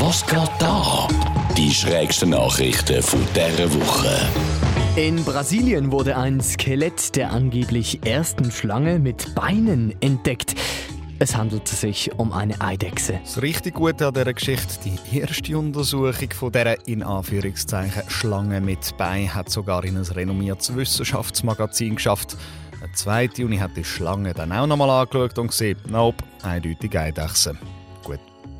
Was geht da? Die schrägsten Nachrichten von dieser Woche. In Brasilien wurde ein Skelett der angeblich ersten Schlange mit Beinen entdeckt. Es handelte sich um eine Eidechse. Das richtig Gute an dieser Geschichte, die erste Untersuchung von dieser in Anführungszeichen Schlange mit Bein hat sogar in ein renommiertes Wissenschaftsmagazin geschafft. Eine zweite Uni hat die Schlange dann auch nochmal angeschaut und gesehen, nope, eindeutig Eidechse.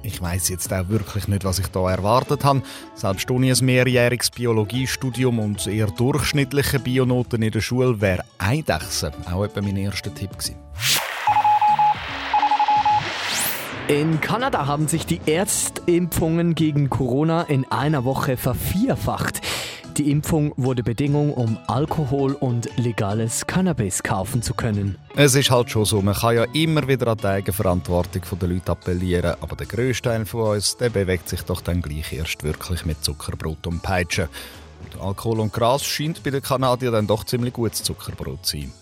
Ich weiß jetzt auch wirklich nicht, was ich da erwartet habe. Selbst ohne ein mehrjähriges Biologiestudium und eher durchschnittliche Bionoten in der Schule wäre Eidechse auch etwa mein erster Tipp gewesen. In Kanada haben sich die Erstimpfungen gegen Corona in einer Woche vervierfacht. Die Impfung wurde Bedingung, um Alkohol und legales Cannabis kaufen zu können. Es ist halt schon so, man kann ja immer wieder an die Eigenverantwortung der Leute appellieren, aber der grösste Teil von uns der bewegt sich doch dann gleich erst wirklich mit Zuckerbrot und Peitsche. Und Alkohol und Gras scheint bei den Kanadiern dann doch ziemlich gutes Zuckerbrot zu sein.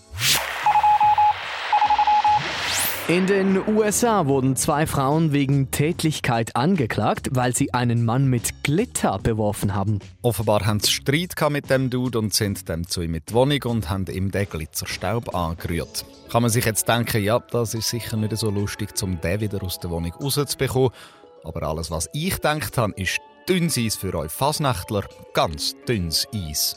In den USA wurden zwei Frauen wegen Tätlichkeit angeklagt, weil sie einen Mann mit Glitter beworfen haben. Offenbar haben sie Streit mit dem Dude und sind dem zu ihm in die Wohnung und haben ihm den Glitzerstaub angerührt. Kann man sich jetzt denken, ja, das ist sicher nicht so lustig, um den wieder aus der Wohnung rauszubekommen. Aber alles, was ich gedacht habe, ist dünnes Eis für euch Fasnächtler. Ganz dünnes Eis.